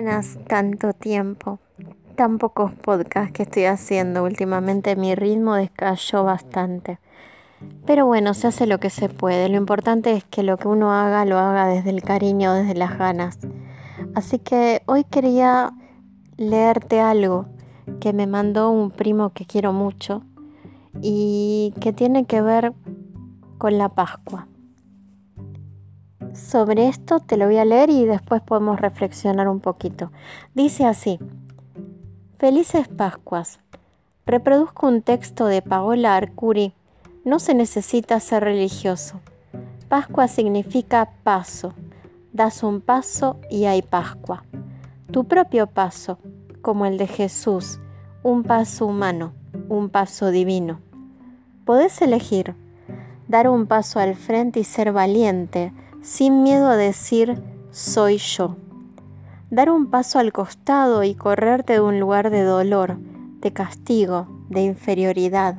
Buenas, tanto tiempo, tan pocos podcasts que estoy haciendo últimamente, mi ritmo descayó bastante. Pero bueno, se hace lo que se puede, lo importante es que lo que uno haga lo haga desde el cariño, desde las ganas. Así que hoy quería leerte algo que me mandó un primo que quiero mucho y que tiene que ver con la Pascua. Sobre esto te lo voy a leer y después podemos reflexionar un poquito. Dice así, Felices Pascuas. Reproduzco un texto de Paola Arcuri. No se necesita ser religioso. Pascua significa paso. Das un paso y hay Pascua. Tu propio paso, como el de Jesús, un paso humano, un paso divino. Podés elegir dar un paso al frente y ser valiente, sin miedo a decir soy yo. Dar un paso al costado y correrte de un lugar de dolor, de castigo, de inferioridad.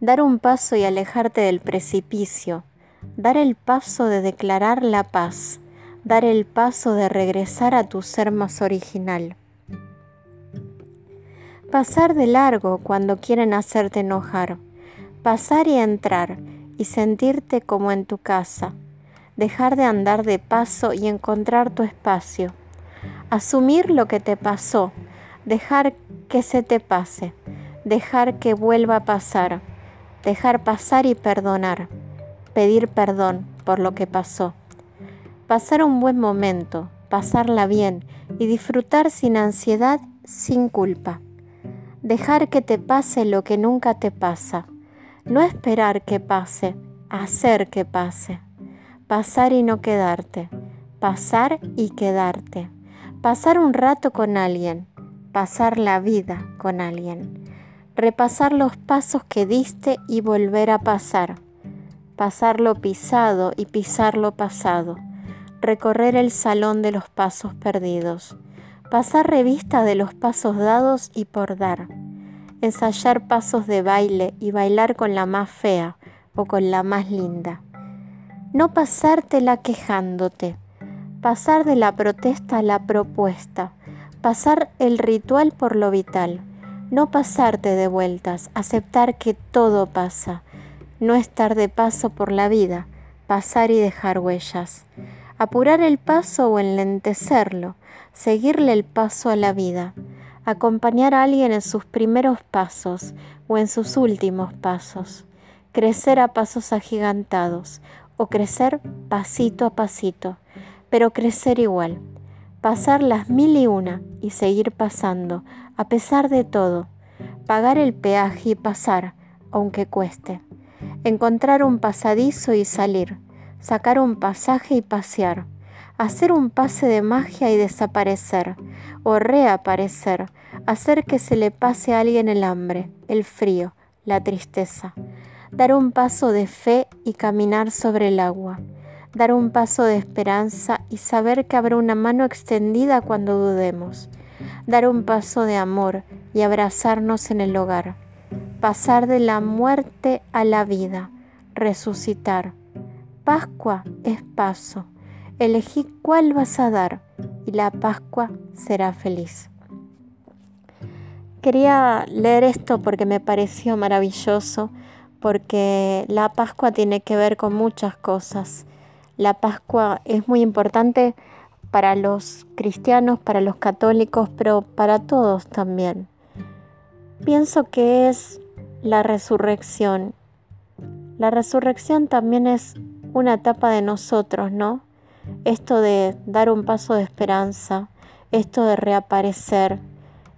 Dar un paso y alejarte del precipicio. Dar el paso de declarar la paz. Dar el paso de regresar a tu ser más original. Pasar de largo cuando quieren hacerte enojar. Pasar y entrar y sentirte como en tu casa dejar de andar de paso y encontrar tu espacio. Asumir lo que te pasó, dejar que se te pase, dejar que vuelva a pasar, dejar pasar y perdonar, pedir perdón por lo que pasó. Pasar un buen momento, pasarla bien y disfrutar sin ansiedad, sin culpa. Dejar que te pase lo que nunca te pasa. No esperar que pase, hacer que pase pasar y no quedarte, pasar y quedarte, pasar un rato con alguien, pasar la vida con alguien, repasar los pasos que diste y volver a pasar, pasar lo pisado y pisar lo pasado, recorrer el salón de los pasos perdidos, pasar revista de los pasos dados y por dar, ensayar pasos de baile y bailar con la más fea o con la más linda no pasártela quejándote, pasar de la protesta a la propuesta, pasar el ritual por lo vital, no pasarte de vueltas, aceptar que todo pasa, no estar de paso por la vida, pasar y dejar huellas, apurar el paso o enlentecerlo, seguirle el paso a la vida, acompañar a alguien en sus primeros pasos o en sus últimos pasos, crecer a pasos agigantados, o crecer pasito a pasito, pero crecer igual, pasar las mil y una y seguir pasando, a pesar de todo, pagar el peaje y pasar, aunque cueste, encontrar un pasadizo y salir, sacar un pasaje y pasear, hacer un pase de magia y desaparecer, o reaparecer, hacer que se le pase a alguien el hambre, el frío, la tristeza, dar un paso de fe y caminar sobre el agua, dar un paso de esperanza y saber que habrá una mano extendida cuando dudemos, dar un paso de amor y abrazarnos en el hogar, pasar de la muerte a la vida, resucitar. Pascua es paso, elegí cuál vas a dar y la Pascua será feliz. Quería leer esto porque me pareció maravilloso porque la Pascua tiene que ver con muchas cosas. La Pascua es muy importante para los cristianos, para los católicos, pero para todos también. Pienso que es la resurrección. La resurrección también es una etapa de nosotros, ¿no? Esto de dar un paso de esperanza, esto de reaparecer,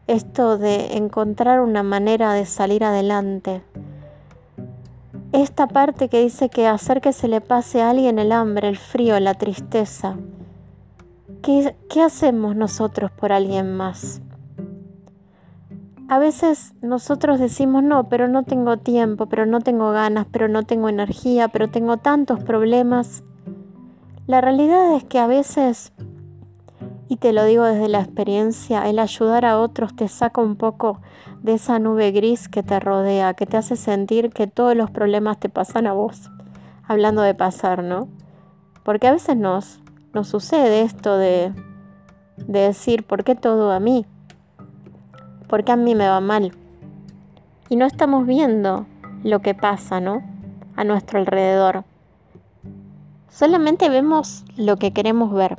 esto de encontrar una manera de salir adelante esta parte que dice que hacer que se le pase a alguien el hambre, el frío, la tristeza. ¿Qué, ¿Qué, hacemos nosotros por alguien más? A veces nosotros decimos, no, pero no tengo tiempo, pero no tengo ganas, pero no tengo energía, pero tengo tantos problemas. La realidad es que a veces, y te lo digo desde la experiencia, el ayudar a otros te saca un poco de esa nube gris que te rodea, que te hace sentir que todos los problemas te pasan a vos. Hablando de pasar, ¿no? Porque a veces nos, nos sucede esto de, de decir, ¿por qué todo a mí? ¿Por qué a mí me va mal? Y no estamos viendo lo que pasa, ¿no? A nuestro alrededor. Solamente vemos lo que queremos ver.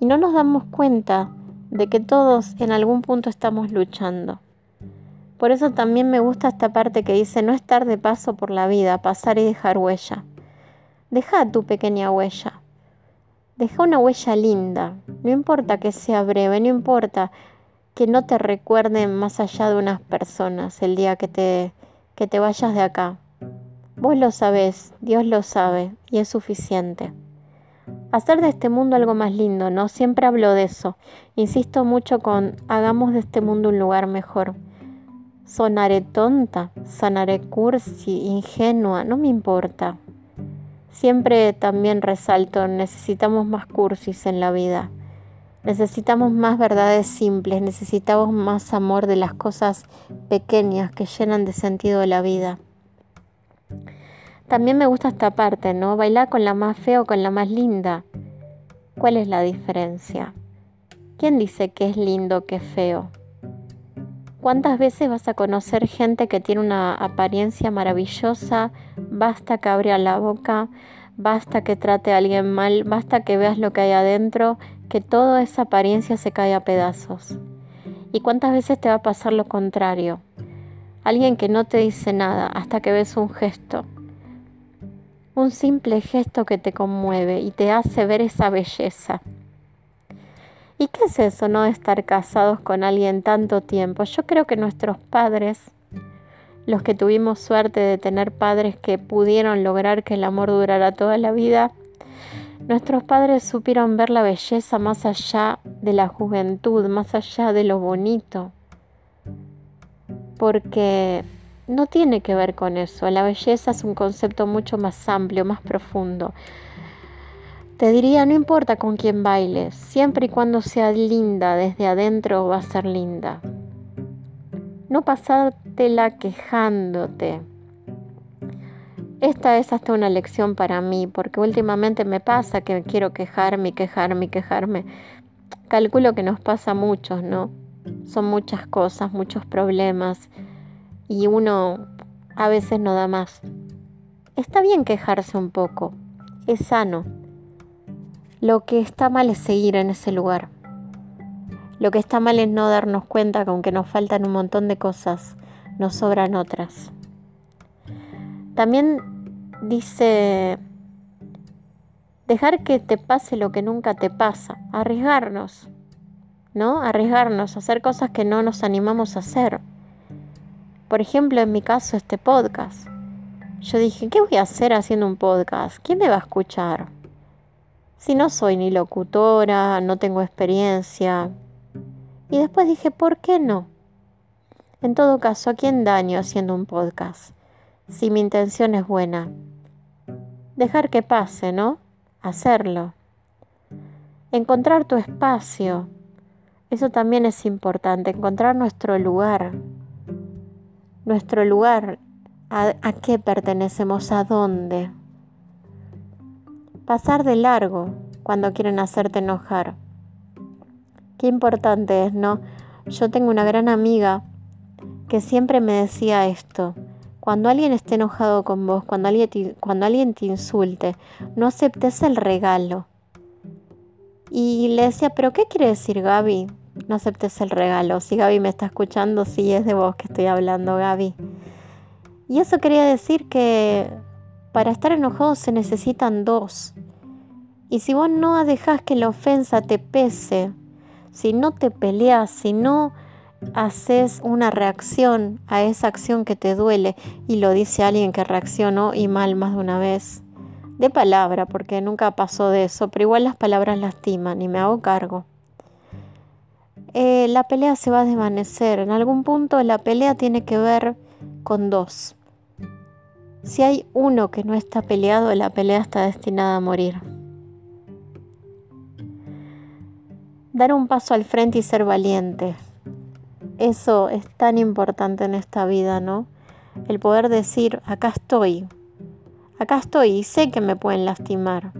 Y no nos damos cuenta de que todos en algún punto estamos luchando. Por eso también me gusta esta parte que dice no estar de paso por la vida, pasar y dejar huella. Deja tu pequeña huella. Deja una huella linda. No importa que sea breve, no importa que no te recuerden más allá de unas personas el día que te, que te vayas de acá. Vos lo sabés, Dios lo sabe y es suficiente. Hacer de este mundo algo más lindo, ¿no? Siempre hablo de eso. Insisto mucho con hagamos de este mundo un lugar mejor. Sonaré tonta, sonaré cursi, ingenua, no me importa. Siempre también resalto, necesitamos más cursis en la vida. Necesitamos más verdades simples, necesitamos más amor de las cosas pequeñas que llenan de sentido la vida. También me gusta esta parte, ¿no? Bailar con la más fea o con la más linda. ¿Cuál es la diferencia? ¿Quién dice que es lindo, que es feo? ¿Cuántas veces vas a conocer gente que tiene una apariencia maravillosa? Basta que abra la boca, basta que trate a alguien mal, basta que veas lo que hay adentro, que toda esa apariencia se cae a pedazos. ¿Y cuántas veces te va a pasar lo contrario? Alguien que no te dice nada hasta que ves un gesto. Un simple gesto que te conmueve y te hace ver esa belleza. ¿Y qué es eso, no estar casados con alguien tanto tiempo? Yo creo que nuestros padres, los que tuvimos suerte de tener padres que pudieron lograr que el amor durara toda la vida, nuestros padres supieron ver la belleza más allá de la juventud, más allá de lo bonito. Porque no tiene que ver con eso. La belleza es un concepto mucho más amplio, más profundo. Te diría, no importa con quién bailes, siempre y cuando sea linda desde adentro va a ser linda. No pasártela quejándote. Esta es hasta una lección para mí, porque últimamente me pasa que quiero quejarme, quejarme, quejarme. Calculo que nos pasa a muchos, ¿no? Son muchas cosas, muchos problemas, y uno a veces no da más. Está bien quejarse un poco, es sano lo que está mal es seguir en ese lugar. Lo que está mal es no darnos cuenta que aunque nos faltan un montón de cosas, nos sobran otras. También dice, dejar que te pase lo que nunca te pasa, arriesgarnos, ¿no? Arriesgarnos, hacer cosas que no nos animamos a hacer. Por ejemplo, en mi caso, este podcast. Yo dije, ¿qué voy a hacer haciendo un podcast? ¿Quién me va a escuchar? si no soy ni locutora, no tengo experiencia? Y después dije, ¿por qué no? En todo caso, ¿a quién daño haciendo un podcast? Si mi intención es buena. Dejar que pase, ¿no? Hacerlo. Encontrar tu espacio. Eso también es importante, encontrar nuestro lugar. Nuestro lugar, a, qué pertenecemos, a dónde pasar de largo cuando quieren hacerte enojar. Qué importante es, ¿no? Yo tengo una gran amiga que siempre me decía esto. Cuando alguien esté enojado con vos, cuando alguien te, cuando alguien te insulte, no aceptes el regalo. Y le decía, ¿pero qué quiere decir Gaby? No aceptes el regalo. Si Gaby me está escuchando, sí es de vos que estoy hablando, Gaby. Y eso quería decir que para estar enojado se necesitan dos. Y si vos no dejás que la ofensa te pese, si no te peleas, si no haces una reacción a esa acción que te duele, y lo dice alguien que reaccionó y mal más de una vez, de palabra, porque nunca pasó de eso, pero igual las palabras lastiman y me hago cargo. Eh, la pelea se va a desvanecer. En algún punto la pelea tiene que ver con dos. Si hay uno que no está peleado, la pelea está destinada a morir. Dar un paso al frente y ser valiente. Eso es tan importante en esta vida, ¿no? El poder decir, acá estoy, acá estoy y sé que me pueden lastimar.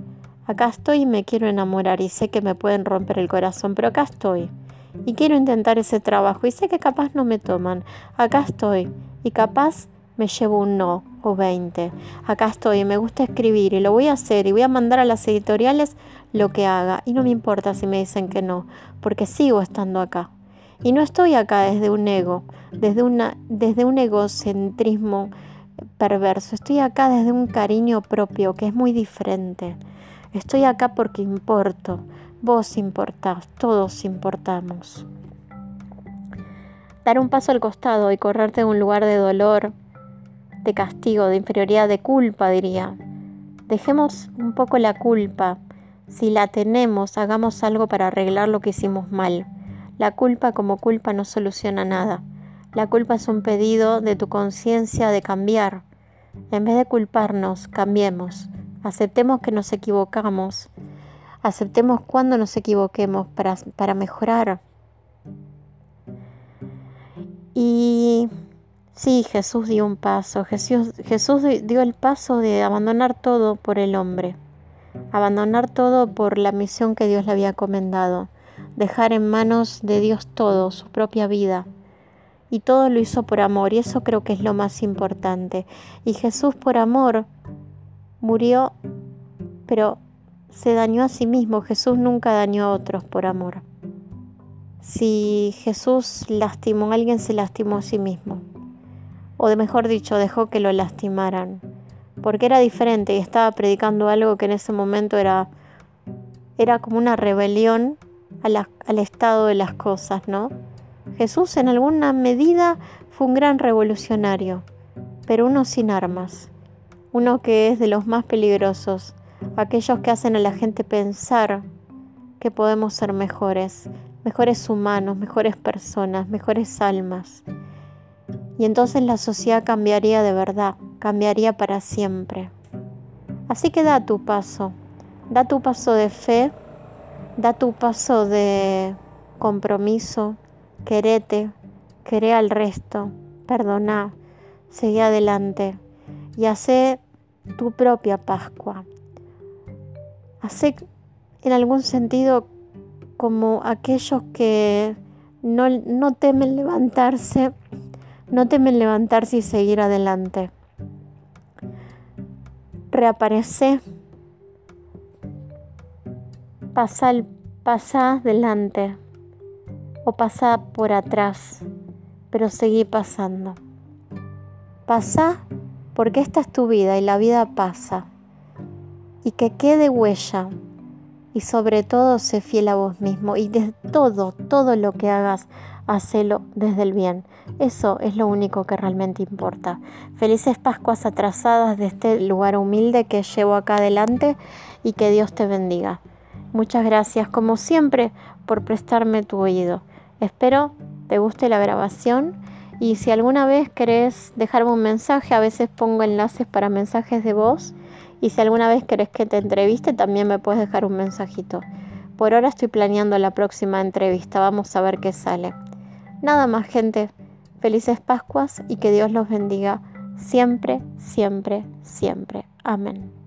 Acá estoy y me quiero enamorar y sé que me pueden romper el corazón, pero acá estoy. Y quiero intentar ese trabajo y sé que capaz no me toman. Acá estoy y capaz me llevo un no o 20. Acá estoy y me gusta escribir y lo voy a hacer y voy a mandar a las editoriales lo que haga. Y no me importa si me dicen que no, porque sigo estando acá. Y no estoy acá desde un ego, desde, una, desde un egocentrismo perverso. Estoy acá desde un cariño propio que es muy diferente. Estoy acá porque importo. Vos importás, todos importamos. Dar un paso al costado y correrte de un lugar de dolor, de castigo, de inferioridad, de culpa, diría. Dejemos un poco la culpa. Si la tenemos, hagamos algo para arreglar lo que hicimos mal. La culpa como culpa no soluciona nada. La culpa es un pedido de tu conciencia de cambiar. En vez de culparnos, cambiemos. Aceptemos que nos equivocamos. Aceptemos cuando nos equivoquemos para, para mejorar. Y sí, Jesús dio un paso. Jesús, Jesús dio el paso de abandonar todo por el hombre. Abandonar todo por la misión que Dios le había encomendado dejar en manos de Dios todo, su propia vida. Y todo lo hizo por amor, y eso creo que es lo más importante. Y Jesús por amor murió, pero se dañó a sí mismo. Jesús nunca dañó a otros por amor. Si Jesús lastimó a alguien, se lastimó a sí mismo. O de mejor dicho, dejó que lo lastimaran. Porque era diferente y estaba predicando algo que en ese momento era, era como una rebelión al estado de las cosas, ¿no? Jesús en alguna medida fue un gran revolucionario, pero uno sin armas, uno que es de los más peligrosos, aquellos que hacen a la gente pensar que podemos ser mejores, mejores humanos, mejores personas, mejores almas. Y entonces la sociedad cambiaría de verdad, cambiaría para siempre. Así que da tu paso, da tu paso de fe Da tu paso de compromiso, querete, queré al resto, perdona, seguí adelante y hace tu propia Pascua. Hace en algún sentido como aquellos que no, no temen levantarse, no temen levantarse y seguir adelante. Reaparece pasa, pasa adelante o pasa por atrás, pero seguí pasando. Pasa porque esta es tu vida y la vida pasa. Y que quede huella y sobre todo sé fiel a vos mismo y de todo, todo lo que hagas, hacelo desde el bien. Eso es lo único que realmente importa. Felices Pascuas atrasadas de este lugar humilde que llevo acá adelante y que Dios te bendiga. Muchas gracias, como siempre, por prestarme tu oído. Espero te guste la grabación y si alguna vez querés dejarme un mensaje, a veces pongo enlaces para mensajes de voz y si alguna vez querés que te entreviste, también me puedes dejar un mensajito. Por ahora estoy planeando la próxima entrevista, vamos a ver qué sale. Nada más, gente. Felices Pascuas y que Dios los bendiga siempre, siempre, siempre. Amén.